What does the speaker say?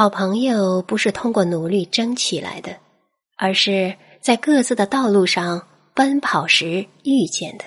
好朋友不是通过努力争起来的，而是在各自的道路上奔跑时遇见的。